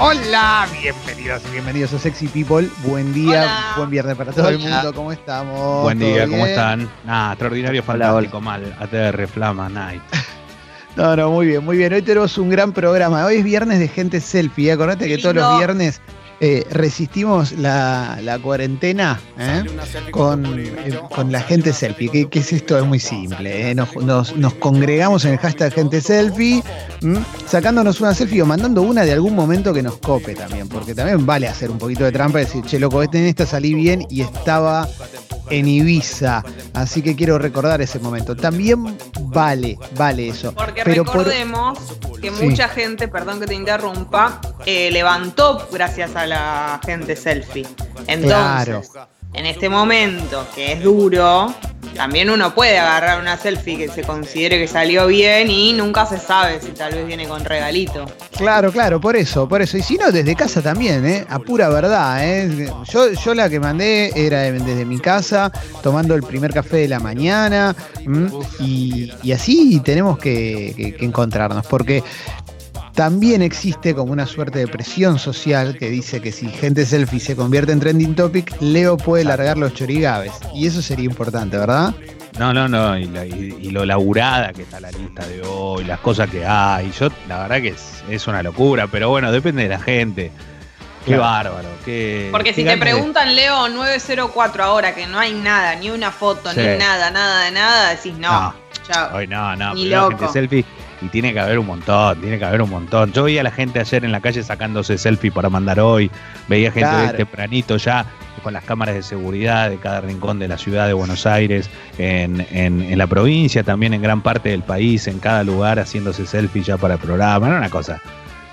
Hola, bienvenidos y bienvenidos a Sexy People. Buen día, Hola. buen viernes para todo el mundo. ¿Cómo estamos? Buen ¿Todo día, ¿cómo bien? están? Nada, extraordinario, fantástico, mal. ATR, Flama, Night. No, no, muy bien, muy bien. Hoy tenemos un gran programa. Hoy es viernes de gente selfie. ¿eh? Acordate que todos los viernes eh, resistimos la, la cuarentena ¿eh? con, eh, con la gente selfie. ¿Qué, qué es esto? Es muy simple. ¿eh? Nos, nos- nos congregamos en el hashtag gente selfie, ¿m? sacándonos una selfie o mandando una de algún momento que nos cope también. Porque también vale hacer un poquito de trampa y decir, che, loco, este en esta salí bien y estaba en Ibiza. Así que quiero recordar ese momento. También vale, vale eso. Porque Pero por- recordemos que Sí. mucha gente, perdón que te interrumpa, eh, levantó gracias a la gente selfie. Entonces, Claro. en este momento que es duro, también uno puede agarrar una selfie que se considere que salió bien y nunca se sabe si tal vez viene con regalito. Claro, claro, por eso, por eso. Y si no, desde casa también, ¿eh? A pura verdad, ¿eh? Yo, yo la que mandé era desde mi casa, tomando el primer café de la mañana, y, y así tenemos que, que- que encontrarnos, porque también existe como una suerte de presión social que dice que si gente selfie se convierte en trending topic, Leo puede largar los chorigabes. Y eso sería importante, ¿verdad? No, no, no, y, la- y- y lo laburada que está la lista de hoy, las cosas que hay. Yo, la verdad que es, es una locura, pero bueno, depende de la gente. Qué Claro. bárbaro. Qué, Porque qué si te de- preguntan, Leo 904 ahora, que no hay nada, ni una foto, Sí. ni nada, nada de nada, decís no. No. chao. Hoy no, no, Ni primero loco. gente selfie. Y tiene que haber un montón, tiene que haber un montón. Yo veía a la gente ayer en la calle sacándose selfie para mandar hoy. Veía gente Claro. tempranito ya con las cámaras de seguridad de cada rincón de la ciudad de Buenos Aires, en, en- en la provincia, también en gran parte del país, en cada lugar haciéndose selfie ya para el programa. Era una cosa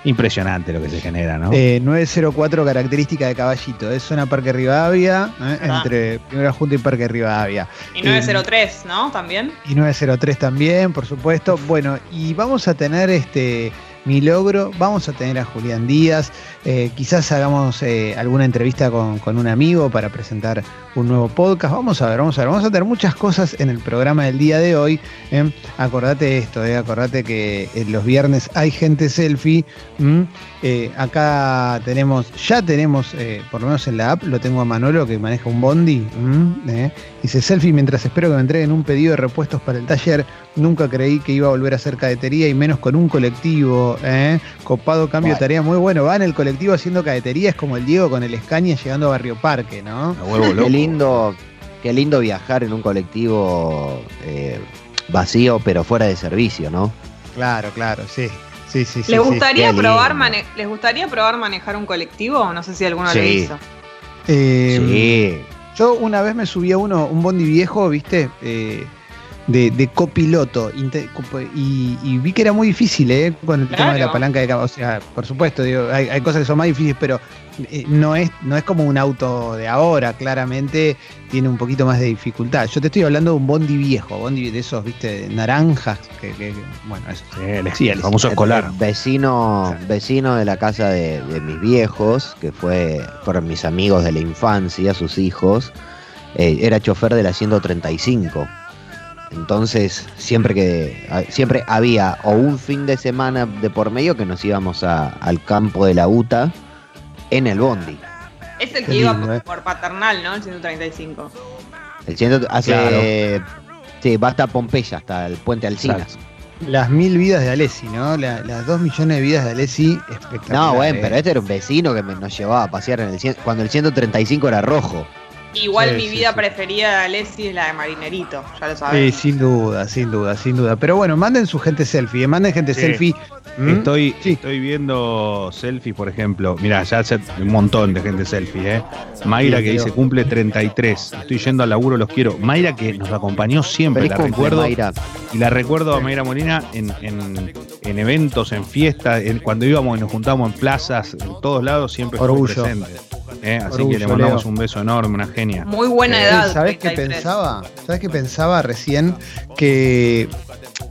impresionante lo que se genera, ¿no? Eh, 904 característica de caballito, es zona Parque Rivadavia, ¿eh? Ah. entre Primera Junta y Parque Rivadavia. Y 903, ¿no? También. Y 903 también, por supuesto. Bueno, y vamos a tener este mi logro, vamos a tener a Julián Díaz, eh, quizás hagamos eh, alguna entrevista con, un amigo para presentar un nuevo podcast. Vamos a ver, vamos a ver, vamos a tener muchas cosas en el programa del día de hoy. ¿eh? Acordate esto, eh, acordate que los viernes hay gente selfie. acá tenemos, ya tenemos, por lo menos en la app, lo tengo a Manolo que maneja un bondi. ¿m? Eh, Dice selfie mientras espero que me entreguen un pedido de repuestos para el taller. Nunca creí que iba a volver a hacer cadetería y menos con un colectivo. ¿Eh? Copado cambio de tarea muy bueno. Va en el colectivo haciendo cadetería, es como el Diego con el Escaña llegando a Barrio Parque, ¿no? Qué lindo, qué lindo viajar en un colectivo eh, vacío, pero fuera de servicio, ¿no? Claro, claro, sí. Sí, sí, sí. ¿Les, gustaría probar lindo. mane- ¿Les gustaría probar manejar un colectivo? No sé si alguno lo hizo. Eh, sí. Yo una vez me subí a uno, un bondi viejo, ¿viste? Eh, de, de copiloto. Y, y vi que era muy difícil, ¿eh? Con el tema de la palanca de cambio. O sea, por supuesto, digo, hay, hay cosas que son más difíciles, pero eh, no, es, no es como un auto de ahora. Claramente tiene un poquito más de dificultad. Yo te estoy hablando de un bondi viejo, bondi de esos, ¿viste? Naranjas. Que, que- que- bueno, eso. Sí, el, Sí, el el- famoso escolar. Vecino, vecino de la casa de, de mis viejos, que fue, fueron mis amigos de la infancia, sus hijos, eh, era chofer de la 135. Entonces, siempre que a- siempre había o un fin de semana de por medio que nos íbamos a- al campo de la UTA en el bondi. Es el Qué que iba por, eh. por paternal, ¿no? El 135. El ciento- hace sí, va hasta Pompeya, hasta el puente Alcinas. Las mil vidas de Alessi, ¿no? La- las dos millones de vidas de Alessi, espectacular. No, bueno, ¿eh? pero este era un vecino que me- nos llevaba a pasear en el cien- cuando el 135 era rojo. Igual Sí, mi sí, vida sí. preferida de Alessi es la de Marinerito, ya lo Sí, sabes. sin duda, sin duda, sin duda. Pero bueno, manden su gente selfie, eh, manden gente Sí. selfie. ¿Mm? Estoy, Sí. estoy viendo selfies, por ejemplo. Mira, ya hace un montón de gente selfie, ¿eh? Mayra Sí, que dice cumple 33. Estoy yendo al laburo, los quiero. Mayra que nos acompañó siempre, Feliz la cumple, recuerdo. Mayra. Y la recuerdo a Mayra Molina en, en- en eventos, en fiestas, en- cuando íbamos y nos juntábamos en plazas, en todos lados, siempre Orgullo. presente. ¿Eh? Así Orgullo, que le mandamos Leo. un beso enorme, una genia. Muy buena Eh, edad. ¿Sabes qué 33. pensaba? ¿Sabes qué pensaba recién? Que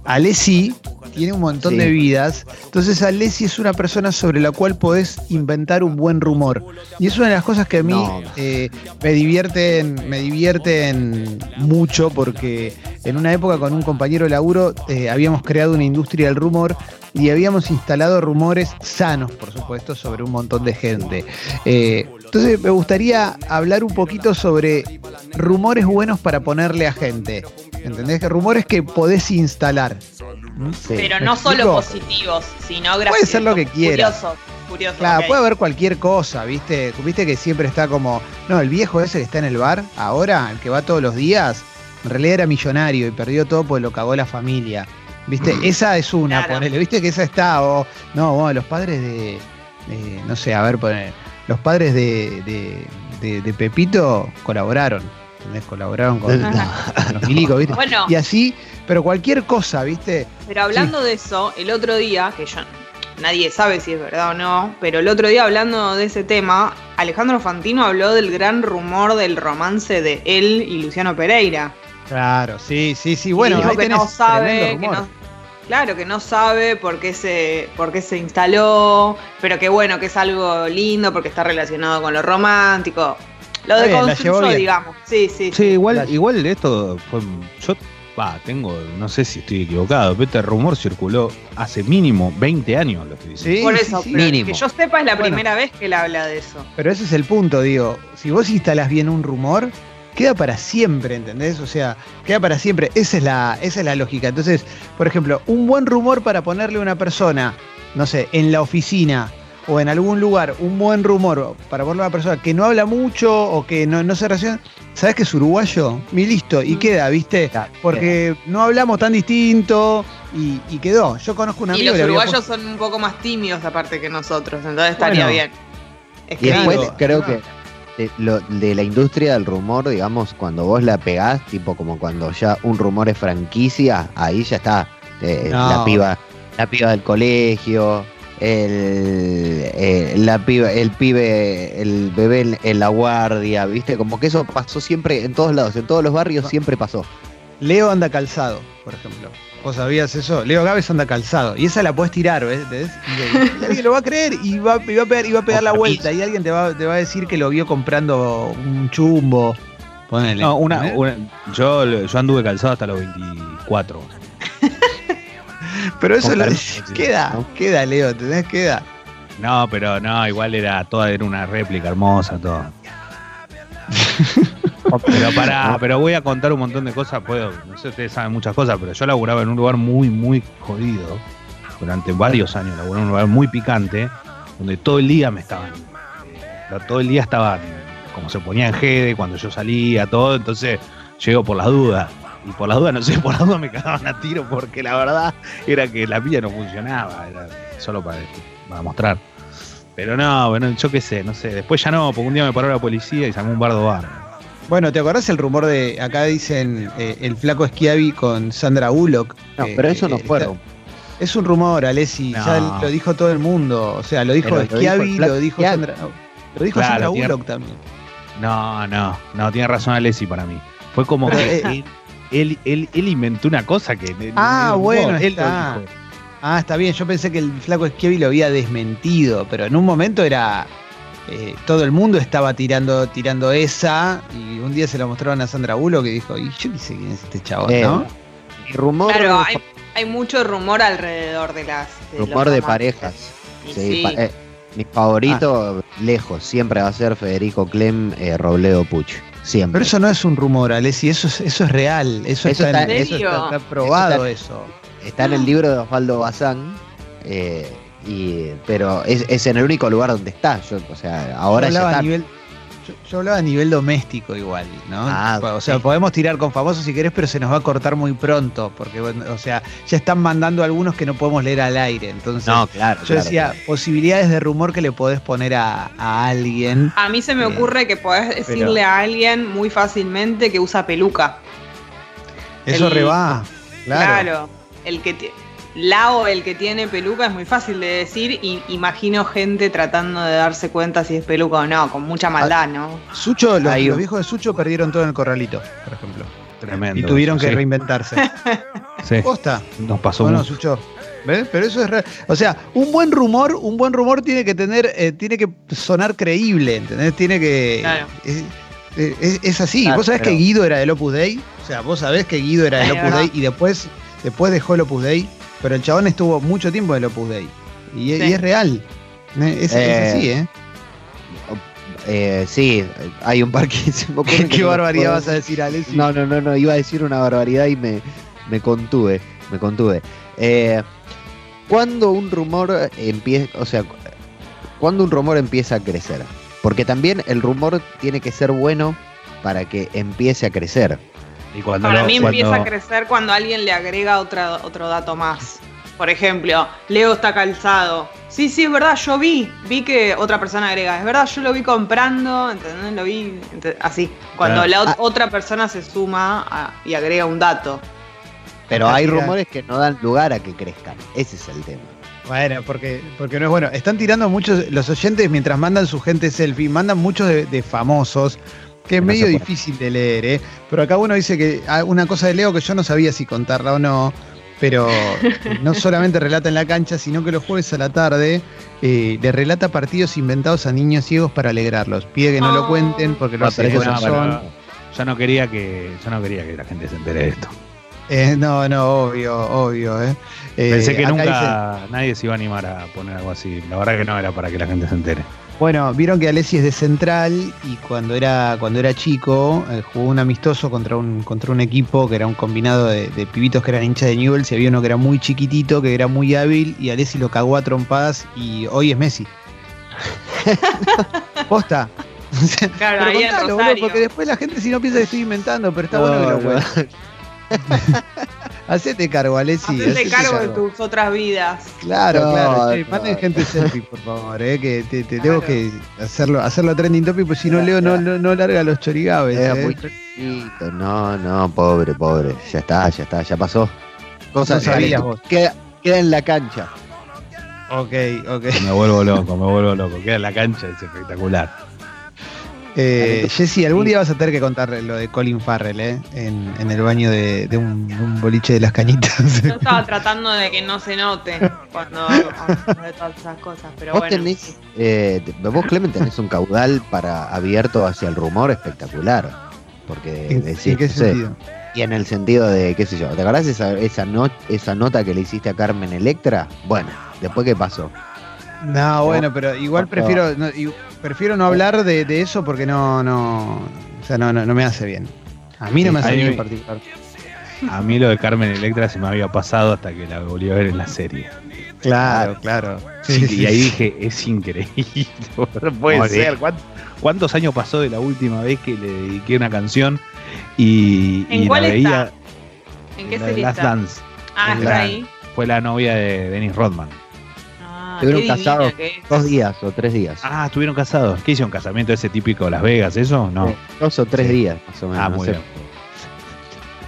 Alessi tiene un montón Sí. de vidas. Entonces Alessi es una persona sobre la cual podés inventar un buen rumor. Y es una de las cosas que a mí No. eh, me divierten, me divierten mucho porque en una época con un compañero de laburo eh, habíamos creado una industria del rumor y habíamos instalado rumores sanos, por supuesto, sobre un montón de gente. Eh, entonces me gustaría hablar un poquito sobre rumores buenos para ponerle a gente. ¿Entendés? Que rumores que podés instalar. ¿Mm? Sí. Pero ¿Me no solo positivos, sino graciosos. Puede ser lo que quiera. Curiosos, curiosos. Claro, puede haber cualquier cosa, ¿viste? Viste que siempre está como, no, el viejo ese que está en el bar, ahora, el que va todos los días, en realidad era millonario y perdió todo porque lo cagó la familia. ¿Viste? Esa es una, Claro. ponele, ¿viste que esa está? O, no, bueno, los padres de, de- no sé, a ver, poner, los padres de, de, de- de Pepito colaboraron, ¿entendés? Colaboraron con, Ajá. con los milicos, ¿viste? Bueno, Y así, pero cualquier cosa, ¿viste? pero hablando de eso, el otro día, que yo nadie sabe si es verdad o no, pero el otro día hablando de ese tema, Alejandro Fantino habló del gran rumor del romance de él y Luciano Pereira. Claro, sí, sí, sí. Y Bueno, dijo ahí que no tenés sabe, tremendo que no, claro, que no sabe por qué se, por qué se instaló, pero que bueno, que es algo lindo porque está relacionado con lo romántico. Lo de construyó, digamos. Sí, sí, Sí, igual, igual esto fue. Yo, va, tengo, no sé si estoy equivocado, pero este rumor circuló hace mínimo 20 años, lo estoy diciendo. Sí, Por sí, eso, sí. pero Mínimo. que yo sepa es la Bueno. primera vez que él habla de eso. Pero ese es el punto, digo. Si vos instalás bien un rumor, queda para siempre, ¿entendés? O sea, queda para siempre. Esa es la, esa es la lógica. Entonces, por ejemplo, un buen rumor para ponerle a una persona, no sé, en la oficina o en algún lugar, un buen rumor para ponerle a una persona que no habla mucho o que no, no se relaciona. ¿Sabes que es uruguayo? Y listo, y Mm. queda, ¿viste? Porque no hablamos tan distinto y, y quedó. Yo conozco un Y amigo los que le había uruguayos puesto- son un poco más tímidos aparte que nosotros, entonces estaría Bueno. bien. Y Escribo. después creo que de, lo- de la industria del rumor, digamos, cuando vos la pegás, tipo como cuando ya un rumor es franquicia, ahí ya está. Eh, No. La piba, la piba del colegio, el, eh, la piba, el pibe, el bebé en, en la guardia, viste, como que eso pasó siempre en todos lados, en todos los barrios siempre pasó. Leo anda calzado, por ejemplo. ¿Vos sabías eso? Leo Gávez anda calzado. Y esa la puedes tirar, ¿ves? Y, y alguien lo va a creer y va, y va a pegar, y va a pegar la vuelta. Y alguien te va, te va a decir que lo vio comprando un chumbo. Ponele. No, una, ¿entendés? una- yo, yo anduve calzado hasta los 24. Pero eso lo- queda, ¿no? queda, Leo, ¿entendés? Queda. No, pero no, igual era toda era una réplica hermosa, todo. pero pará, pero voy a contar un montón de cosas, puedo, no sé, ustedes saben muchas cosas, pero yo laburaba en un lugar muy, muy jodido. Durante varios años laburaba en un lugar muy picante, donde todo el día me estaban, eh, todo el día estaban, como se ponía en jede cuando yo salía, todo, entonces llego por las dudas. Y por las dudas, no sé, por las dudas me cagaban a tiro porque la verdad era que la pilla no funcionaba, era solo para, para mostrar. Pero no, bueno, yo qué sé, no sé. Después ya no, porque un día me paró la policía y sacó un bardo bar. Bueno, ¿te acordás el rumor de. Acá dicen eh, el flaco Schiavi con Sandra Bullock? No, Eh, pero eso no eh, fue. está- Es un rumor, Alessi. No. Ya lo dijo todo el mundo. O sea, lo dijo Pero lo dijo lo. Sandra. Lo dijo Claro, Sandra tiene- Bullock también. No, no, no, tiene razón Alessi para mí. Fue como Pero, que eh, él, él, él- inventó una cosa que. Ah, él- bueno, él lo está. dijo. Ah, está bien. Yo pensé que el flaco Schiavi lo había desmentido, pero en un momento era. Eh, todo el mundo estaba tirando, tirando esa y un día se lo mostraron a Sandra Bullock y dijo, y yo qué sé quién es este chabón, Eh, ¿no? Mi rumor, Claro, hay, hay mucho rumor alrededor de las. de rumor de parejas. Y Sí, sí. pa- eh, mi favorito, lejos, siempre va a ser Federico Clem eh, Robledo Puch. Siempre. Pero eso no es un rumor, Alessi, eso es, eso es real, eso, Eso está, en- está- eso probado Eso eso. Está en el libro de Osvaldo Bazán. eh, y, pero es, es en el único lugar donde está. Yo, o sea, ahora yo ya hablaba está. a nivel, yo, yo hablaba a nivel doméstico igual, ¿no? Ah, o sea, podemos tirar con famosos si querés, pero se nos va a cortar muy pronto, porque, bueno, o sea, ya están mandando algunos que no podemos leer al aire, entonces... No, claro. yo claro, decía, claro. posibilidades de rumor que le podés poner a, a alguien. A mí se me Eh, ocurre que podés decirle a alguien muy fácilmente que usa peluca. Eso el- reba. Claro. Claro. El que ti- la o el que tiene peluca es muy fácil de decir y imagino gente tratando de darse cuenta si es peluca o no, con mucha maldad, ¿no? Sucho, los, viejos de Sucho perdieron todo en el corralito, por ejemplo. Tremendo. Y tuvieron que Sí, reinventarse. sí, Posta. nos pasó Bueno, mucho. Sucho. ¿Ves? Pero eso es real. O sea, un buen rumor, un buen rumor tiene que tener, eh, tiene que sonar creíble, ¿entendés? Tiene que. Claro. Es, es- es así. Claro, ¿Vos sabés pero- que Guido era del Opus Dei? O sea, vos sabés que Guido era del Opus. Dei y después, después dejó el Opus Dei. Pero el chabón estuvo mucho tiempo en el Opus Dei. Y, es real. Eh, Es, es Eh, así, ¿eh? Eh, sí, hay un par que se me ocurren que ¿Qué barbaridad puedo- vas a decir, Alessi? No, no, no, no, iba a decir una barbaridad y me, me contuve, me contuve. Eh, ¿Cuándo un rumor empieza, o sea, cuándo un rumor empieza a crecer? Porque también el rumor tiene que ser bueno para que empiece a crecer. Y cuando Para lo- mí cuando- empieza a crecer cuando alguien le agrega otra, otro dato más. Por ejemplo, Leo está calzado. Sí, sí, es verdad, yo vi. Vi que otra persona agrega. Es verdad, yo lo vi comprando, ¿entendés? Lo vi ent- así. Cuando Claro. la ot- Ah. otra persona se suma a- y agrega un dato. Pero hay rumores que no dan lugar a que crezcan. Ese es el tema. Bueno, porque, porque no es bueno. Están tirando muchos, los oyentes mientras mandan su gente selfie, mandan muchos de, de famosos, que es no medio difícil de leer, ¿eh? Pero acá uno dice que ah, una cosa de Leo que yo no sabía si contarla o no, pero no solamente relata en la cancha, sino que los jueves a la tarde eh, le relata partidos inventados a niños ciegos para alegrarlos. Pide que no lo cuenten porque lo Ah, de eso No, corazón. pero yo no quería que yo no quería que la gente se entere de esto. Eh, no, no, obvio, obvio, ¿eh? Eh, Pensé que acá nunca nadie se iba a animar a poner algo así. La verdad que no era para que la gente se entere. Bueno, vieron que Alessi es de Central y cuando era, cuando era chico eh, jugó un amistoso contra un, contra un equipo que era un combinado de, de pibitos que eran hinchas de Newell's y había uno que era muy chiquitito, que era muy hábil y Alessi lo cagó a trompadas y hoy es Messi. Posta. Claro, pero contalo, boludo, porque después la gente si no piensa que estoy inventando, pero está bueno que lo No. Hacete cargo, Alessi. Hacete hacete cargo de tus otras vidas. Claro, No, claro. Che, no. manden gente selfie, por favor, eh, que te, te tengo que hacerlo, hacerlo trending topic, pues si no Leo no, no, no larga los chorigabes. Eh. chiquito. No, no, pobre, pobre. Ya está, ya está, ya pasó. Cosas No sabías vos. Queda, queda en la cancha. Ok, ok. Me vuelvo loco, me vuelvo loco. Queda en la cancha, es espectacular. Eh, Jessy, algún día vas a tener que contar lo de Colin Farrell, ¿eh? En, en el baño de, de un, de un boliche de las cañitas. Yo estaba tratando de que no se note cuando de todas esas cosas, pero vos bueno. tenés, eh, vos Clemen tenés un caudal para abierto hacia el rumor espectacular. Porque ¿En, decís, en qué no sé, sentido? y en el sentido de, qué sé yo, ¿te acordás esa, esa, no- esa nota que le hiciste a Carmen Electra? Bueno, después qué pasó. No, bueno, pero igual prefiero no, y- prefiero no hablar de, de eso porque no, no, o sea, no, no, no me hace bien. A mí no me hace bien en particular. A mí lo de Carmen Electra se me había pasado hasta que la volví a ver en la serie. Claro, claro. Sí, y ahí dije, es increíble. No puede ser. ¿Cuántos, años pasó de la última vez que le dediqué una canción y, ¿En y cuál la veía está? ¿En qué serie Last está? Dance? Ah, en está la- ahí. Fue la novia de Dennis Rodman. Ah, Estuvieron casados es. Dos días o tres días. Ah, estuvieron casados. ¿Qué hizo un casamiento ese típico de Las Vegas? ¿Eso? No. Dos o tres Sí. días, más o menos. Ah, no muy sé. bien.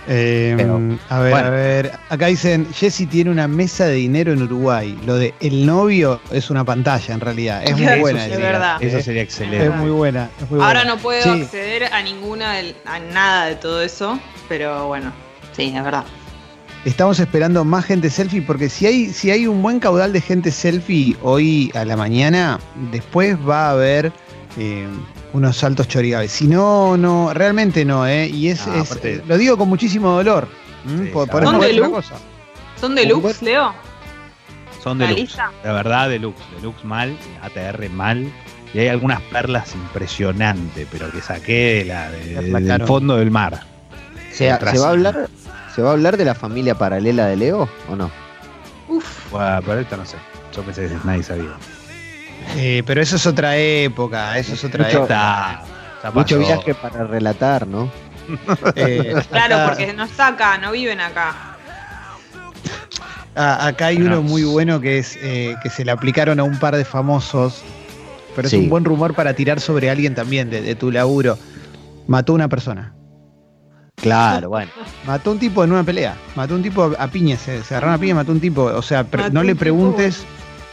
Eh, Pero, a ver, bueno. a ver. Acá dicen, Jesse tiene una mesa de dinero en Uruguay. Lo de el novio es una pantalla en realidad. Es muy Eso buena. sí, esa es verdad. Eso sería Es excelente. muy buena. es muy Ahora buena. no puedo Sí. acceder a ninguna, a nada de todo eso, pero bueno, sí, es verdad. Estamos esperando más gente selfie porque si hay, si hay un buen caudal de gente selfie hoy a la mañana, después va a haber eh, unos saltos chorigaves. Si no, no, realmente no, ¿eh? Y es, Ah, es- aparte- lo digo con muchísimo dolor. Sí, por, por ¿Son deluxe? otra cosa. ¿Son deluxe, Leo? Son ¿La deluxe. La verdad, deluxe. Deluxe mal, ATR mal. Y hay algunas perlas impresionantes, pero que saqué de la, de- La del fondo del mar. ¿Se, Atrás. ¿se va a hablar, ¿Se va a hablar de la familia paralela de Leo o no? Uf, Bueno, pero esto no sé. Yo pensé que nadie sabía. Eh, pero eso es otra época, eso es otra Mucho- época. Está, ya Mucho pasó. viaje para relatar, ¿no? Eh, claro, acá- porque no está acá, no viven acá. Ah, acá hay Bueno. uno muy bueno que es eh, que se le aplicaron a un par de famosos, pero Sí. es un buen rumor para tirar sobre alguien también de, de tu laburo. Mató a una persona. Claro, bueno. Mató a un tipo en una pelea. Mató a un tipo a piña, se, se agarró a piña, mató a un tipo. O sea, pre- no le tipo, preguntes,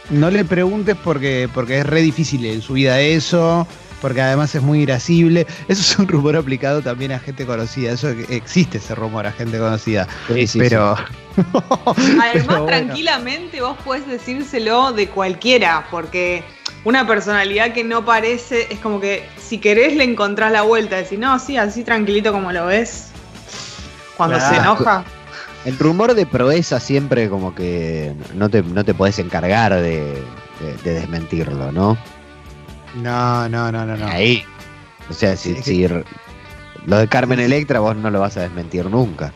no le preguntes porque, porque es re difícil en su vida eso, porque además es muy irascible. Eso es un rumor aplicado también a gente conocida. Eso existe ese rumor a gente conocida. Sí, sí, pero. Además, pero bueno. tranquilamente vos podés decírselo de cualquiera, porque una personalidad que no parece, es como que si querés le encontrás la vuelta, decir, no, sí, así tranquilito como lo ves, cuando se Claro. enoja. El rumor de proeza siempre como que no te, no te podés encargar de, de- de desmentirlo, ¿no? No, no, no, no, no. Ahí. O sea, si, lo de Carmen Electra vos no lo vas a desmentir nunca.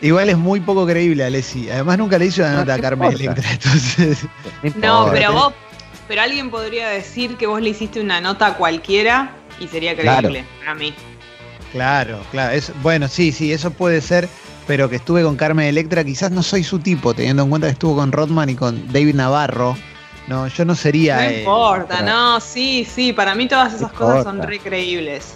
Igual es muy poco creíble, Alessi. Además nunca le hizo una No, nota a ¿qué Carmen importa? Electra, entonces. No, pero vos, pero alguien podría decir que vos le hiciste una nota a cualquiera y sería Claro. creíble para mí. Claro, claro. Es, bueno, sí, sí, eso puede ser, pero que estuve con Carmen Electra, quizás no soy su tipo, teniendo en cuenta que estuvo con Rodman y con David Navarro. No, yo no sería. No eh, importa, pero- no, sí, sí, para mí todas esas No cosas son importa. re creíbles.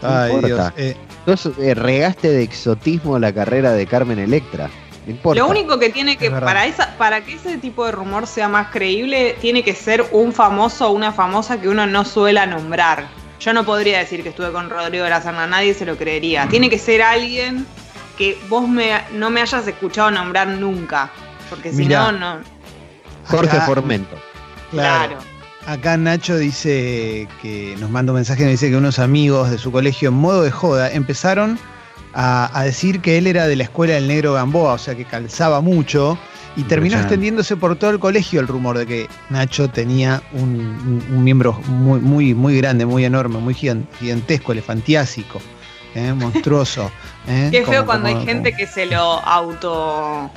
No Ay, importa. Dios. eh, Vos eh, regaste de exotismo la carrera de Carmen Electra. No importa. Lo único que tiene que, Es para esa, para que ese tipo de rumor sea más creíble, tiene que ser un famoso o una famosa que uno no suela nombrar. Yo no podría decir que estuve con Rodrigo de la Serna, nadie se lo creería. Tiene que ser alguien que vos me, no me hayas escuchado nombrar nunca. Porque si no, no. Jorge acá- Formento. Claro. Claro. Acá Nacho dice que nos manda un mensaje, nos dice que unos amigos de su colegio en modo de joda empezaron a, a decir que él era de la escuela del negro Gamboa, o sea que calzaba mucho, y terminó extendiéndose por todo el colegio el rumor de que Nacho tenía un, un- un miembro muy, muy, muy grande, muy enorme, muy gigan- gigantesco, elefantiásico, ¿eh? monstruoso. ¿eh? Qué feo Como- cuando hay como- gente que se lo auto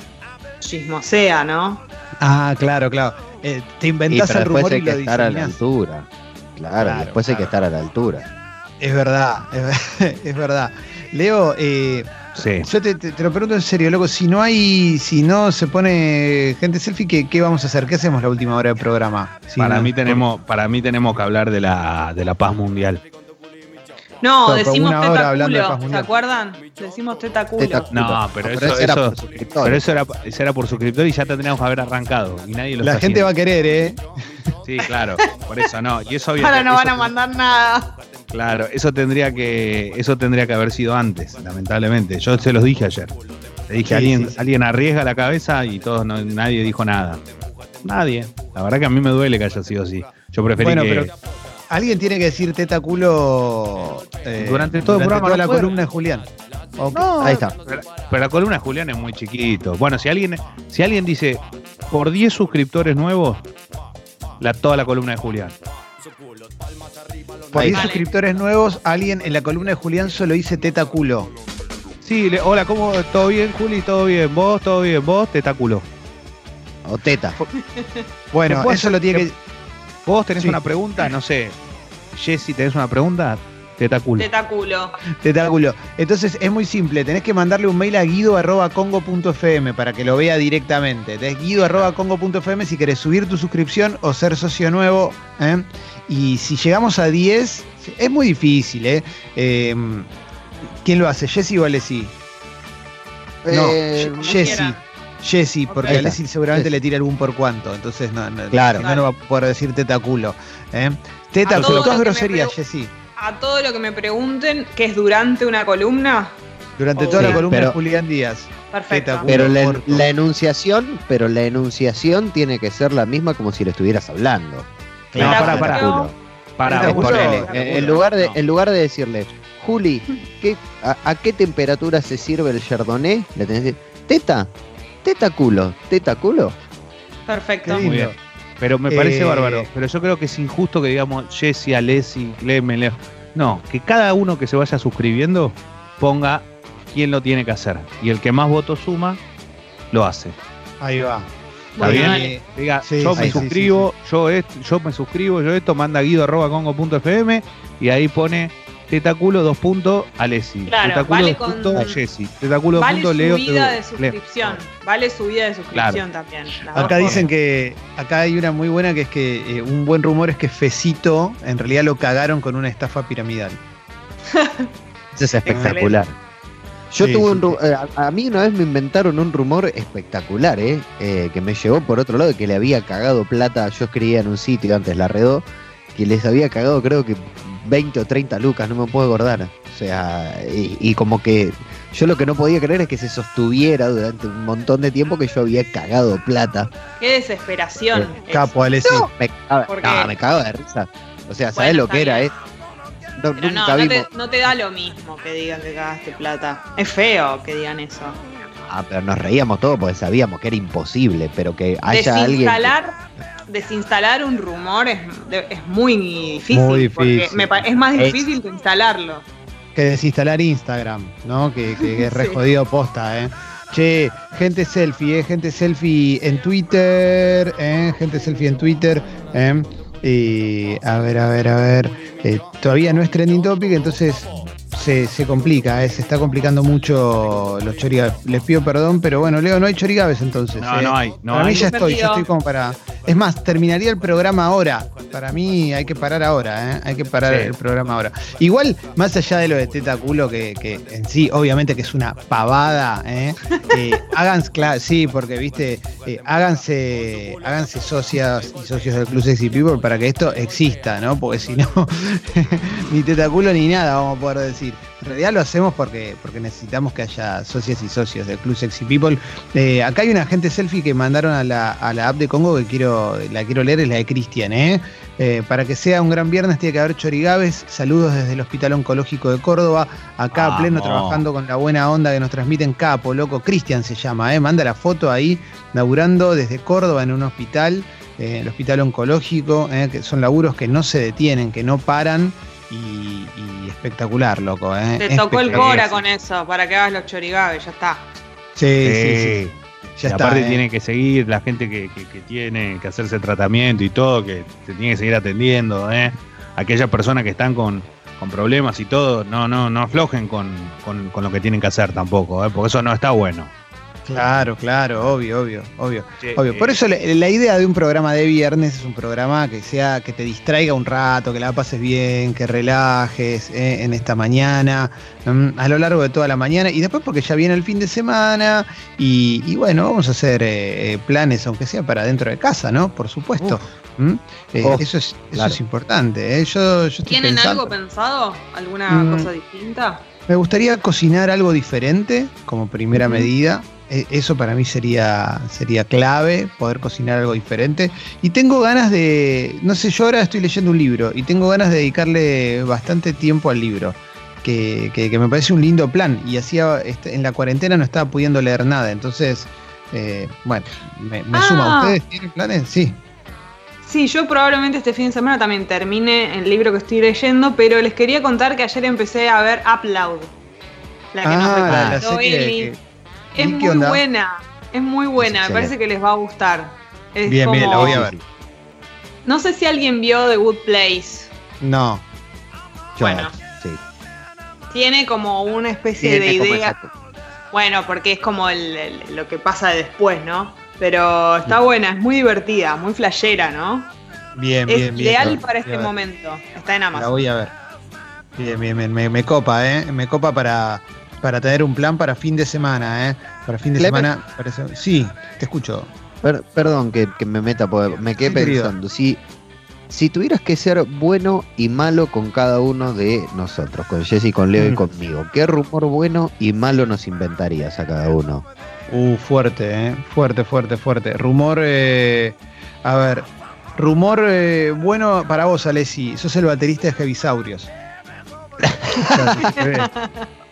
chismosea, ¿no? Ah, claro, claro. Eh, te inventás pero el después rumor y hay que lo estar a la altura. Claro, Claro, después hay que estar a la altura. Es verdad, es, es verdad. Leo, eh, Sí. yo te, te- te lo pregunto en serio, loco, si no hay, si no se pone gente selfie, ¿qué, qué vamos a hacer? ¿Qué hacemos la última hora del programa? Si para, no- mí tenemos, para mí tenemos que hablar de la, de la paz mundial. No, decimos una hora teta hablando de paz culo, ¿se acuerdan? Decimos teta culo. Teta No, pero No, eso- ese era eso- por suscriptores. Pero eso era, eso era por suscriptor y ya tendríamos que haber arrancado. Y nadie lo La gente va a querer, ¿eh? Sí, claro. Por eso no. Y eso había Ahora no van eso a mandar nada. Claro, eso tendría que, eso tendría que haber sido antes, lamentablemente. Yo se los dije ayer. Le dije, Sí, alguien, sí, sí. alguien arriesga la cabeza y todos no- nadie dijo nada. Nadie. La verdad que a mí me duele que haya sido así. Yo preferí Bueno, que. pero alguien tiene que decir teta culo eh, Durante todo el programa, toda la columna de Julián. Ahí está. Pero, pero la columna de Julián es muy chiquito. Bueno, si alguien, si alguien dice por 10 suscriptores nuevos, la, toda la columna de Julián. Por Ahí 10 Vale. suscriptores nuevos, alguien en la columna de Julián solo dice teta culo. Sí, le- hola, ¿cómo? ¿Todo bien, Juli? ¿Todo bien? ¿Vos? ¿Todo bien? ¿Vos? Tetáculo. O teta. Bueno, Después- eso lo tiene que. ¿Vos tenés Sí. una pregunta? No sé. Jessy, ¿tenés una pregunta? Tetáculo. Teta culo. Tentáculo. Entonces es muy simple, tenés que mandarle un mail a guido.congo.fm para que lo vea directamente. Es guido.congo.fm si querés subir tu suscripción o ser socio nuevo. ¿eh? Y si llegamos a 10, es muy difícil. ¿eh? Eh, ¿Quién lo hace? ¿Jessy o Alessi? No, Eh, Je- Jessy. Jessy, porque Ok. a Alessi seguramente le tira algún por cuanto. Entonces no, no, Claro. no, no va a poder decir tetaculo. ¿eh? Teta A todo culo, lo todas groserías, Jessy. A todo lo que me pregunten, que es durante una columna, Durante Oh, toda la columna de pero- Julián Díaz. perfecto. Teta culo. Pero la, enunciación, pero la enunciación tiene que ser la misma como si le estuvieras hablando. No, Teta pará, pará. culo. Para. Ponele, Tetaculo. en, en lugar de, No. en lugar de decirle, Juli, ¿qué, a, a qué temperatura se sirve el chardonnay? Le tenés que decir, teta, teta culo, teta culo. Perfecto. Muy bien. Pero me parece Eh, bárbaro. Pero yo creo que es injusto que digamos Jessy, Alessi, Clemen, Leo. No, que cada uno que se vaya suscribiendo ponga quién lo tiene que hacer. Y el que más votos suma, lo hace. Ahí va. ¿Está bien? Diga, Sí, yo me sí, suscribo, yo esto, yo me suscribo, yo esto, manda guido.congo.fm y ahí pone tetaculo dos puntos Alessi. Claro, tetaculo vale dos con- puntos Jessy. Tetaculo dos Vale puntos Leo. subida de Leo. suscripción. Vale subida de suscripción también. Acá dicen que acá hay una muy buena que es que eh, un buen rumor es que Fecito en realidad lo cagaron con una estafa piramidal. Eso es espectacular. Yo Sí, tuve un ru- eh, a, a mí una vez me inventaron un rumor espectacular, ¿eh? Eh, que me llegó por otro lado de que le había cagado plata. Yo escribía en un sitio antes, la redó, que les había cagado creo que 20 o 30 lucas, no me puedo acordar. O sea, y, y como que yo lo que no podía creer es que se sostuviera durante un montón de tiempo que yo había cagado plata. Qué desesperación. es. Capo, Alessi. No, me cagaba de risa. O sea, ¿sabes Bueno, lo que era? Eh? No, Pero no, no te, no te da lo mismo que digan que cagaste plata. Es feo que digan eso. Ah, pero nos reíamos todos porque sabíamos que era imposible, pero que haya alguien. que- desinstalar, un rumor es, es muy difícil. Muy porque me es más Es- difícil que instalarlo. Que desinstalar Instagram, ¿no? Que, que- que es re Sí. jodido posta, ¿eh? Che, gente selfie, ¿eh? Gente selfie en Twitter, ¿eh? Gente selfie en Twitter, ¿eh? Y a ver, a ver, a ver. eh, todavía no es trending topic, entonces se, se complica, ¿eh? Se está complicando mucho los chorigabes. Les pido perdón, pero bueno, Leo, no hay chorigabes entonces. No, ¿eh? no hay, no para hay. mí ya estoy, ya estoy como para. Es más, terminaría el programa ahora. Para mí hay que parar ahora, ¿eh? Hay que parar Sí. el programa ahora. Igual, más allá de lo de teta culo, que, que en sí, obviamente que es una pavada, ¿eh? Eh, claro, sí, porque viste, eh, háganse, háganse socias y socios del Club Sexy People para que esto exista, ¿no? Porque si no, ni teta culo ni nada vamos a poder decir. En realidad lo hacemos porque, porque necesitamos que haya socias y socios del Club Sexy People. Eh, acá hay una gente selfie que mandaron a la, a la app de Congo que quiero, la quiero leer, es la de Cristian, ¿eh? Eh, para que sea un gran viernes tiene que haber chorigabes. Saludos desde el Hospital Oncológico de Córdoba. Acá pleno trabajando con la buena onda que nos transmiten Capo, loco. Cristian se llama, ¿eh? Manda la foto ahí, laburando desde Córdoba en un hospital, eh, el Hospital Oncológico, ¿eh? que son laburos que no se detienen, que no paran. Y, y espectacular, loco. ¿eh? Te tocó el. Cora con eso, para que hagas los chorigabes, ya está. Sí, sí, sí. Sí. Ya y está. aparte ¿eh? tiene que seguir la gente que, que- que tiene que hacerse tratamiento y todo, que se tiene que seguir atendiendo, ¿eh? Aquellas personas que están con, con problemas y todo, no, no, no aflojen con, con- con lo que tienen que hacer tampoco, ¿eh? Porque eso no está bueno. Claro, claro, obvio, obvio, obvio. Obvio, eh, por eso la, la idea de un programa de viernes es un programa que sea, que te distraiga un rato, que la pases bien, que relajes eh, en esta mañana, mm, a lo largo de toda la mañana, y después porque ya viene el fin de semana, y, y bueno, vamos a hacer eh, eh, planes, aunque sea para dentro de casa, ¿no? Por supuesto. ¿Mm? Eh, eso es, eso claro. es importante. eh. Yo, yo estoy ¿Tienen pensando- algo pensado? ¿Alguna Mm. cosa distinta? Me gustaría cocinar algo diferente como primera medida. E- Eso para mí sería, sería clave, poder cocinar algo diferente. Y tengo ganas de, no sé, yo ahora estoy leyendo un libro y tengo ganas de dedicarle bastante tiempo al libro, que, que- que me parece un lindo plan. Y hacía, este, en la cuarentena no estaba pudiendo leer nada, entonces, eh, bueno, me, me Ah. suma. ¿Ustedes tienen planes? Sí. Sí, yo probablemente este fin de semana también termine el libro que estoy leyendo, pero les quería contar que ayer empecé a ver Upload. La que nos Ah, la, la recomendó serie Eli. que- Es ¿Y qué muy onda? buena, es muy buena, me parece que les va a gustar. Es Bien, bien, la voy a ver. No sé si alguien vio The Good Place. No. Yo, Bueno. sí. Tiene como una especie Tiene de idea. Bueno, porque es como el- el- lo que pasa después, ¿no? Pero está buena, es muy divertida, muy flashera, ¿no? Bien, es bien, bien. ideal para este momento. Está en La Amazon. voy a ver. Bien, bien, bien. Me, me copa, ¿eh? Me copa para, para tener un plan para fin de semana, ¿eh? Para fin de Clemen. semana. parece- Sí, te escucho. Per- perdón que, que me meta, porque me quedé Sí, pensando. Si, si tuvieras que ser bueno y malo con cada uno de nosotros, con Jesse, con Leo y Mm. conmigo, ¿qué rumor bueno y malo nos inventarías a cada uno? Uh, fuerte, ¿eh? Fuerte, fuerte, fuerte. Rumor, eh, a ver. Rumor eh, bueno para vos, Alessi. Sos el baterista de Heavisaurios.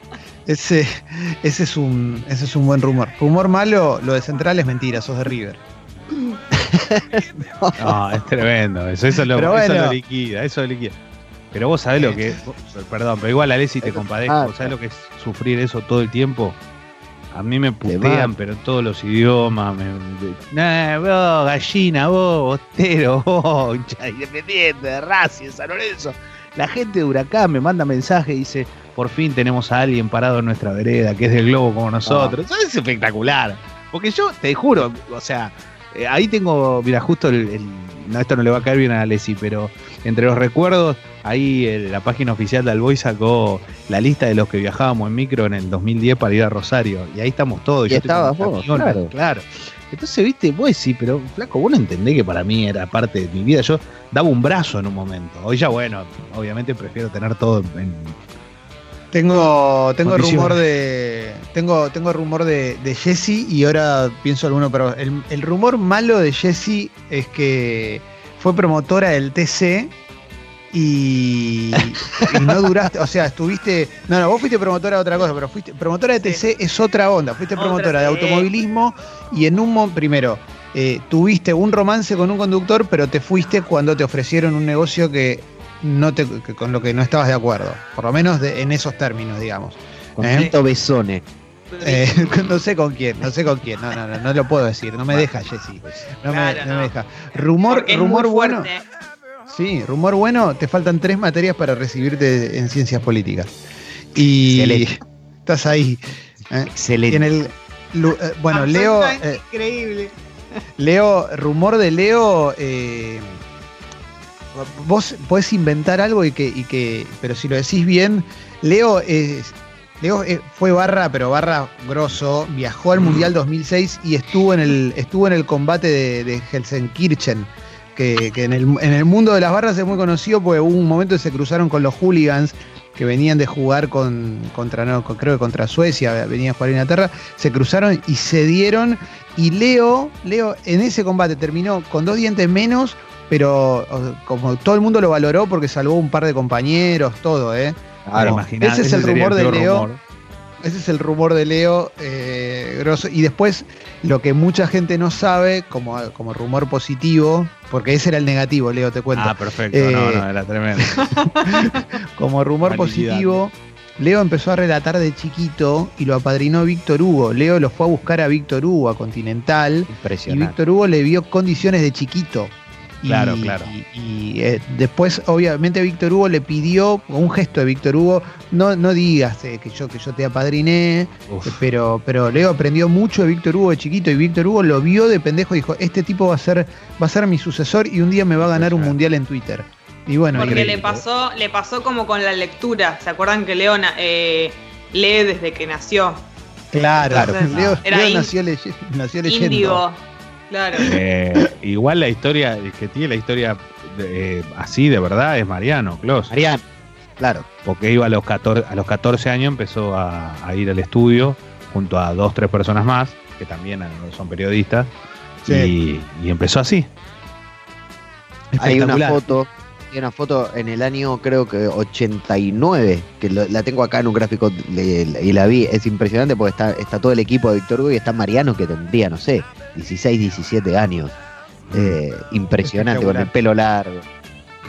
ese, ese, es un, ese es un buen rumor. Rumor malo, lo de Central es mentira, sos de River. No, es tremendo. Eso, eso, lo, eso liquida, eso lo liquida. Pero vos sabés lo que es. Perdón, pero igual Alessi te compadezco. Ah, ¿Vos sabés lo que es sufrir eso todo el tiempo? A mí me putean, pero en todos los idiomas. Me, me- nah, vos, gallina, vos, bostero, vos, independiente, de Racing, San Lorenzo. La gente de Huracán me manda mensaje y dice: Por fin tenemos a alguien parado en nuestra vereda, que es del globo como nosotros. Eso es espectacular. Porque yo te juro, o sea, eh, ahí tengo, mira, justo el, el- no, esto no le va a caer bien a Alessi, pero entre los recuerdos, ahí el- la página oficial de Alboy sacó la lista de los que viajábamos en micro en el 2010 para ir a Rosario. Y ahí estamos todos. Y yo estabas vos, camión, claro. claro. Entonces, viste, vos decís, pero flaco, vos no entendés que para mí era parte de mi vida. Yo daba un brazo en un momento. Hoy ya, bueno, obviamente prefiero tener todo en. Tengo, tengo rumor de. Tengo, tengo rumor de, de Jesse y ahora pienso alguno, pero el, el rumor malo de Jesse es que fue promotora del TC y, y no duraste, o sea, estuviste, no, no, vos fuiste promotora de otra cosa, pero fuiste promotora de TC es otra onda, fuiste promotora de automovilismo y en un momento, primero, eh, tuviste un romance con un conductor, pero te fuiste cuando te ofrecieron un negocio que no te, que con lo que no estabas de acuerdo, por lo menos de- en esos términos, digamos. Con ¿Eh? Besone. Eh, no sé con quién, no sé con quién, no, no, no, no lo puedo decir, no me deja Jessy, no, me, no me deja. Rumor, rumor bueno. Sí, rumor bueno, te faltan tres materias para recibirte en ciencias políticas. Y Excelente. estás ahí. ¿eh? Excelente. En el, lu- eh, bueno, Leo, eh, Increíble. Leo, rumor de Leo, eh, vos podés inventar algo y que, y que, pero si lo decís bien, Leo es, Leo eh, fue barra, pero barra grosso, viajó al Mundial 2006 y estuvo en el, estuvo en el combate de, de Helsenkirchen, que, que en, el, en el mundo de las barras es muy conocido porque hubo un momento que se cruzaron con los hooligans que venían de jugar con, contra, no, creo que contra Suecia, venían a jugar a Inglaterra, se cruzaron y se dieron. Y Leo, Leo en ese combate terminó con dos dientes menos, pero como todo el mundo lo valoró porque salvó un par de compañeros, todo, ¿eh? Como- Imaginá, ese es el rumor de Leo. rumor. Ese es el rumor de Leo eh, grosso. Y después, lo que mucha gente no sabe, como, como rumor positivo, porque ese era el negativo, Leo, te cuento. Ah, perfecto, Eh, no, no, era tremendo. Como rumor positivo, Leo empezó a relatar de chiquito y lo apadrinó Víctor Hugo. Leo lo fue a buscar a Víctor Hugo, a Continental, y Impresionante. Víctor Hugo le vio condiciones de chiquito. Y- Claro, claro. Y, y, eh, después, obviamente, Víctor Hugo le pidió, un gesto de Víctor Hugo, no, no digas eh, que, yo, que yo te apadriné, Uf. pero, pero Leo aprendió mucho de Víctor Hugo de chiquito y Víctor Hugo lo vio de pendejo y dijo, este tipo va a ser, va a ser mi sucesor y un día me va a ganar un mundial en Twitter. Y bueno, Porque increíble. le pasó, le pasó como con la lectura. ¿Se acuerdan que Leona eh, lee desde que nació? Claro, Entonces, Leo, Leo nació leyendo. Claro. Eh, igual la historia, el que tiene la historia de- eh, así de verdad es Mariano Clos. Mariano. Claro. Porque iba a los 14, a los 14 años, empezó a, a ir al estudio junto a dos, tres personas más, que también son periodistas, Sí. y, y empezó así. Hay una foto, hay una foto en el año creo que 89, que lo- la tengo acá en un gráfico y la vi, es impresionante porque está, está todo el equipo de Víctor Hugo y está Mariano que tendría, no sé, 16, 17 años. Eh, impresionante, con el pelo largo.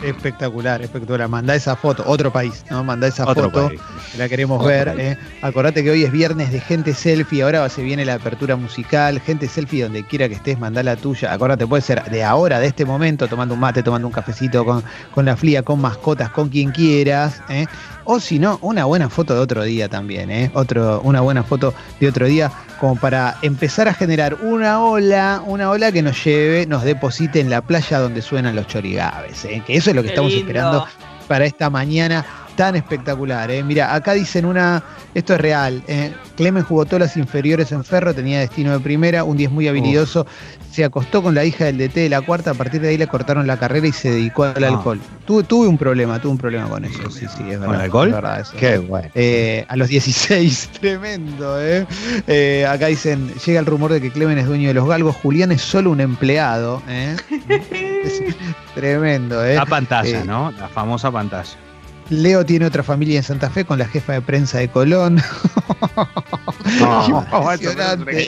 Espectacular, espectacular. Mandá esa foto, otro país, ¿no? Mandá esa Otro foto. país. La queremos Otro ver. ¿eh? Acordate que hoy es viernes de gente selfie. Ahora se viene la apertura musical. Gente selfie donde quiera que estés, mandá la tuya. Acordate, puede ser de ahora, de este momento, tomando un mate, tomando un cafecito con, con la fría, con mascotas, con quien quieras. ¿eh? O si no, una buena foto de otro día también. ¿eh? Otro, una buena foto de otro día, como para empezar a generar una ola, una ola que nos lleve, nos deposite en la playa donde suenan los chorigaves. ¿eh? Que eso es lo que Qué estamos lindo. esperando para esta mañana tan espectacular. ¿eh? Mira, acá dicen una, esto es real, ¿eh? Clemen jugó todas las inferiores en Ferro, tenía destino de primera, un 10 muy habilidoso, se acostó con la hija del DT de la cuarta, a partir de ahí le cortaron la carrera y se dedicó al Ah. alcohol. Tuve, tuve un problema, tuve un problema con eso, sí, sí, es verdad. el alcohol? es verdad eso. Qué bueno. Eh, a los 16, tremendo, ¿eh? Eh, Acá dicen, llega el rumor de que Clemen es dueño de los galgos, Julián es solo un empleado, ¿eh? Es tremendo, ¿eh? La pantalla, Eh, ¿no? La famosa pantalla. Leo tiene otra familia en Santa Fe con la jefa de prensa de Colón. No, Impresionante.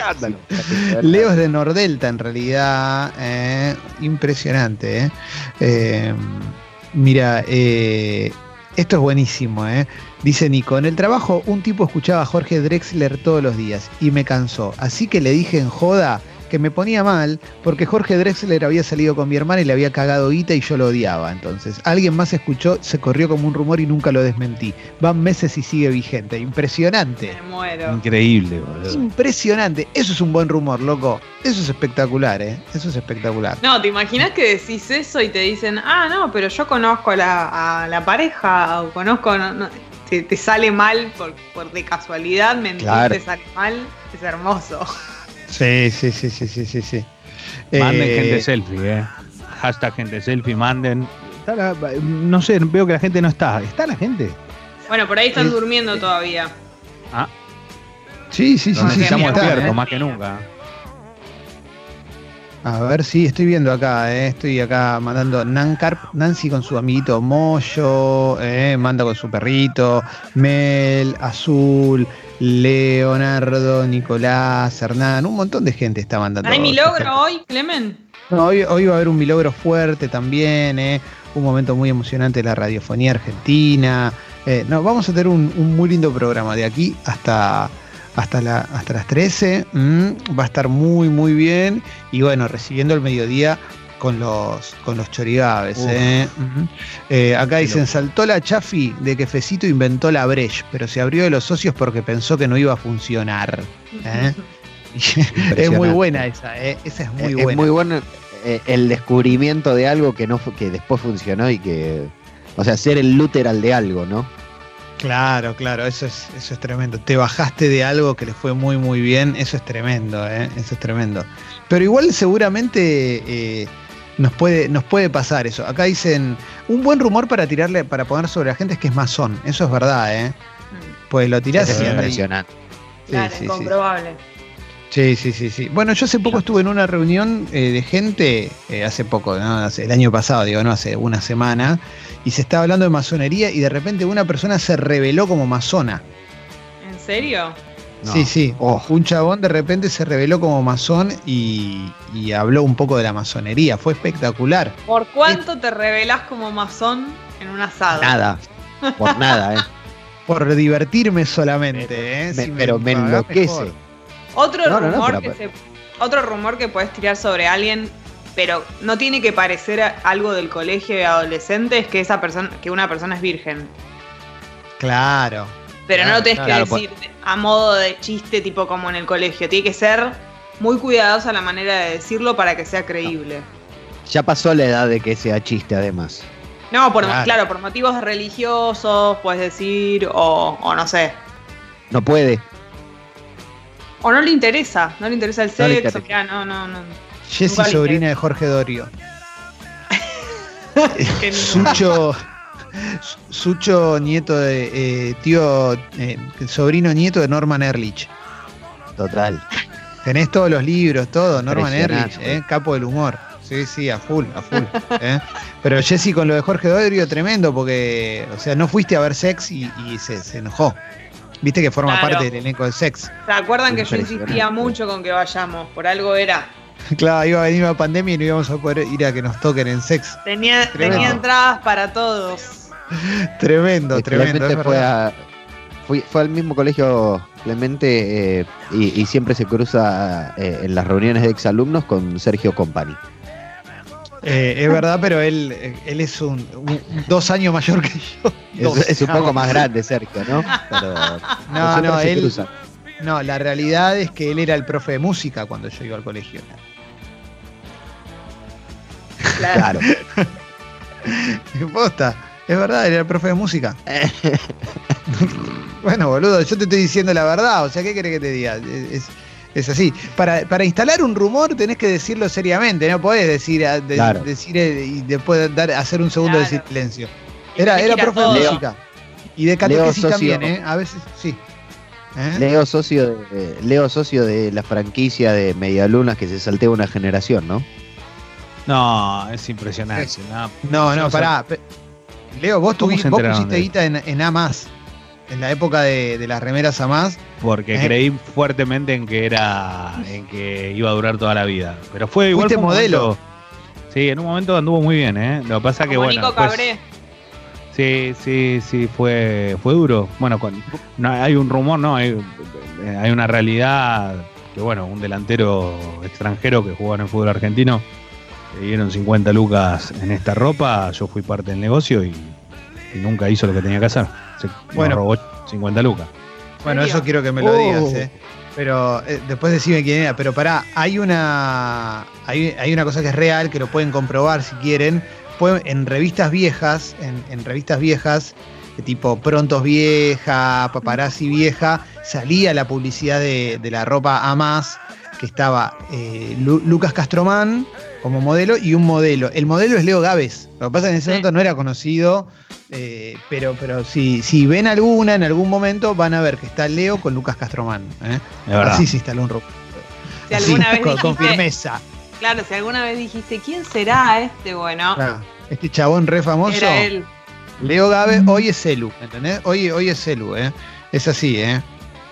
Leo es de Nordelta en realidad. eh, impresionante. eh. Eh, mira, eh, esto es buenísimo. eh. Dice Nico, en el trabajo un tipo escuchaba a Jorge Drexler todos los días y me cansó. Así que le dije en joda que me ponía mal porque Jorge Drexler había salido con mi hermana y le había cagado guita y yo lo odiaba. Entonces, alguien más escuchó, se corrió como un rumor y nunca lo desmentí. Van meses y sigue vigente. Impresionante. Me muero. Increíble, boludo. Impresionante. Eso es un buen rumor, loco. Eso es espectacular, ¿eh? Eso es espectacular. No, ¿te imaginas que decís eso y te dicen, ah, no, pero yo conozco a la, a la pareja o conozco, no, no", te, te sale mal por, por de casualidad, mentir Claro. te sale mal, es hermoso. Sí, sí, sí, sí, sí, sí. sí. Manden Eh, gente selfie, eh. Hashtag gente selfie, manden. Está la- no sé, veo que la gente no está. ¿Está la gente? Bueno, por ahí están Eh, durmiendo todavía. Ah, Sí, sí, sí, sí, sí, estamos despiertos, ¿eh? más que nunca. A ver si estoy viendo acá, eh, estoy acá mandando Nancarp, Nancy con su amiguito Moyo, eh, manda con su perrito, Mel, Azul, Leonardo, Nicolás, Hernán, un montón de gente está mandando. ¿Hay mi logro hoy, Clemen? No, hoy, hoy va a haber un milagro fuerte también, eh, un momento muy emocionante de la radiofonía argentina. Eh, no, vamos a tener un, un muy lindo programa de aquí hasta hasta, la, hasta las 13. mm, va a estar muy, muy bien. Y bueno, recibiendo el mediodía con los, con los eh. Eh, acá dicen, saltó la chafi de que Fecito inventó la Breche, pero se abrió de los socios porque pensó que no iba a funcionar. ¿eh? es muy buena esa, ¿eh? esa es muy es buena. muy bueno el descubrimiento de algo que no que después funcionó y que. O sea, ser el luteral de algo, ¿no? Claro, claro, eso es, eso es tremendo. Te bajaste de algo que le fue muy, muy bien, eso es tremendo, ¿eh? eso es tremendo. Pero igual seguramente eh, nos, puede, nos puede pasar eso. Acá dicen, un buen rumor para tirarle, para poner sobre la gente es que es masón, eso es verdad, ¿eh? Pues lo tirás es y- impresionante. Sí, Claro, sí, sí. incomprobable. Sí, sí, sí, sí. Bueno, yo hace poco estuve en una reunión eh, de gente, eh, hace poco, ¿no? Hace- el año pasado, digo, no, hace una semana, y se estaba hablando de masonería y de repente una persona se reveló como masona. ¿En serio? No. Sí, sí. Oh. Un chabón de repente se reveló como masón y, y habló un poco de la masonería. Fue espectacular. ¿Por cuánto te revelás como masón en un asado? Nada. Por nada, ¿eh? Por divertirme solamente, ¿eh? Me- Si pero me enloquece. mejor. Otro No, no, no, rumor pero- que se, otro rumor que puedes tirar sobre alguien, pero no tiene que parecer algo del colegio de adolescentes que esa persona, que una persona es virgen. Claro. Pero no lo tenés claro, que decir a modo de chiste, tipo como en el colegio. Tiene que ser muy cuidadosa la manera de decirlo para que sea creíble. Ya pasó la edad de que sea chiste, además. No, por, Claro. claro. por motivos religiosos, puedes decir, o, o no sé. No puede. O no le interesa, no le interesa el No le sexo. interesa. mirá, no, no, no. Jessy, sobrina de Jorge Dorio. Sucho, Sucho, nieto de eh, tío, eh, sobrino nieto de Norman Erlich. Total. Tenés todos los libros, todo, Norman Erlich, eh, capo del humor. Sí, sí, a full, a full. eh. Pero Jessy con lo de Jorge Dorio, tremendo, porque, o sea, no fuiste a ver sex y, y se, se enojó. Viste que forma Claro. parte del elenco de sex. ¿Se acuerdan que yo insistía mucho con que vayamos? Por algo era. claro, iba a venir una pandemia y no íbamos a poder ir a que nos toquen en sex. Tenía entradas para todos. Tremendo, tremendo. Es fue, verdad. a- fui- fue al mismo colegio Clemente eh, y, y siempre se cruza eh, en las reuniones de exalumnos con Sergio Company. Eh, es verdad, pero él, él es un, un- dos años mayor que yo. Dos Es, es un poco más grande Sergio, ¿no? Pero No, no, él, no, la realidad es que él era el profe de música cuando yo iba al colegio. Claro. Posta, es verdad, era el profe de música. bueno, boludo, yo te estoy diciendo la verdad, o sea, ¿qué querés que te diga? Es, es así. Para, para instalar un rumor tenés que decirlo seriamente, no podés decir, a- de- Claro. decir eh, y después dar, hacer un segundo de silencio. Era, era profe de música. Y de catequesis Leo también. ¿eh? A veces, sí. ¿Eh? Leo socio de, Leo socio de la franquicia de Medialunas que se saltea una generación, ¿no? No, es impresionante. ¿no? No, no, pará. Leo, vos, ¿Cómo tuvi- se vos pusiste guita en, en A más. En la época de, de las remeras A más. Porque Eh. creí fuertemente en que era en que iba a durar toda la vida. Pero fue igual Fuiste modelo. momento- sí, en un momento anduvo muy bien, ¿eh? Lo que pasa que Como bueno. Nico Cabré. Sí, sí, sí, fue, fue duro. Bueno, con, no, hay un rumor, no, hay, hay una realidad que, bueno, un delantero extranjero que jugaba en el fútbol argentino, le dieron 50 lucas en esta ropa, yo fui parte del negocio y, y nunca hizo lo que tenía que hacer. Se nos Bueno. robó 50 lucas. Bueno, eso quiero que me lo Oh. digas, ¿eh? Pero eh, después decime quién era. Pero pará, hay una, hay, hay una cosa que es real, que lo pueden comprobar si quieren. Pueden- en revistas viejas, en, en revistas viejas, de tipo Prontos Vieja, Paparazzi Vieja, salía la publicidad de, de la ropa a más, que estaba eh, Lu- Lucas Castromán como modelo y un modelo. El modelo es Leo Gávez. Lo que pasa es que en ese momento no era conocido, eh, pero, pero si, si ven alguna en algún momento, van a ver que está Leo con Lucas Castromán. ¿eh? Así se instaló un ropa. Si alguna vez con, firmeza. Claro, si alguna vez dijiste, ¿quién será este? Bueno, Claro, Este chabón re famoso. era él. Leo Gabe, hoy es Celu, ¿entendés? Hoy, hoy es Celu, ¿eh? Es así, ¿eh?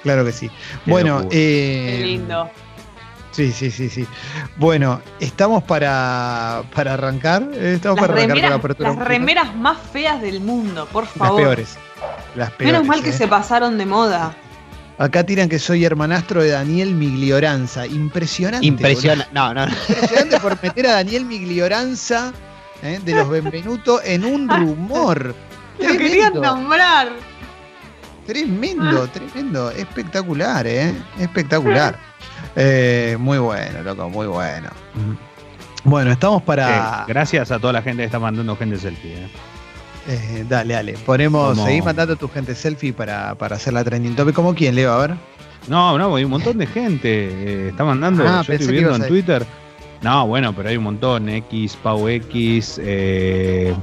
Claro que sí. Qué bueno, locura. eh, Qué lindo. Sí, sí, sí, sí. Bueno, estamos para, para arrancar. eh, Estamos Las para arrancar con la remeras, apertura. las remeras más feas del mundo, por Las favor. peores. Las peores. Menos mal que eh. se pasaron de moda. Acá tiran que soy hermanastro de Daniel Miglioranza. Impresionante. Impresionante. No, no, no. Impresionante por meter a Daniel Miglioranza eh, de los Benvenuto en un rumor. Lo querían nombrar. Tremendo, tremendo, espectacular, ¿eh? Espectacular. Eh, muy bueno, loco, muy bueno. Bueno, estamos para... Eh, gracias a toda la gente que está mandando gente selfie. eh. eh, dale, dale. Ponemos, Como- seguís mandando tu gente selfie para, para hacer la trending topic. ¿Cómo quién, Leo? A ver. No, no, hay un montón de gente. eh, está mandando, Ah, yo estoy viendo en a- Twitter. No, bueno, pero hay un montón. X, Pau X, eh,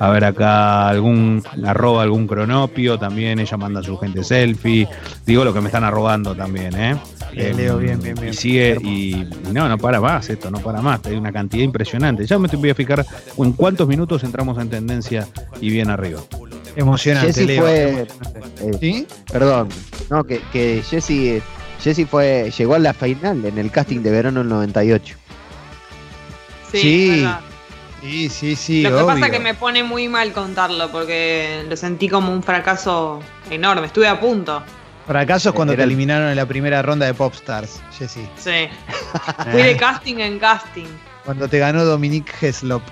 a ver acá, algún arroba, algún cronopio también. Ella manda su gente selfie. Digo lo que me están arrobando también, ¿eh? Bien, Eh, Leo, bien, bien, bien. Y sigue, y, y no, no para más esto, no para más. Hay una cantidad impresionante. Ya me voy a fijar en cuántos minutos entramos en tendencia y bien arriba. Emocionante, Jessy Leo. fue- emocionante. Eh, ¿Sí? Perdón. No, que, que Jesse, Jesse fue, llegó a la final en el casting de verano del 98. Sí, Sí. Sí, sí, sí. Lo que pasa es que me pone muy mal contarlo porque lo sentí como un fracaso enorme. Estuve a punto. Fracaso es cuando Era te el- eliminaron en la primera ronda de Popstars, Jessy. Sí. Fui de casting en casting. Cuando te ganó Dominique Heslop.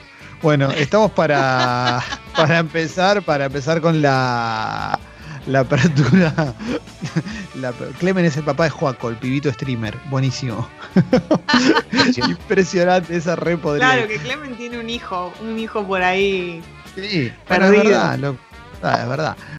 Bueno, estamos para, para empezar, para empezar con la, la apertura. La, Clemen es el papá de Joaco, el pibito streamer. Buenísimo. Impresionante, esa re podría. Claro que Clemen tiene un hijo, un hijo por ahí. Sí, bueno, es Perdido. verdad, loco. Ah, es verdad.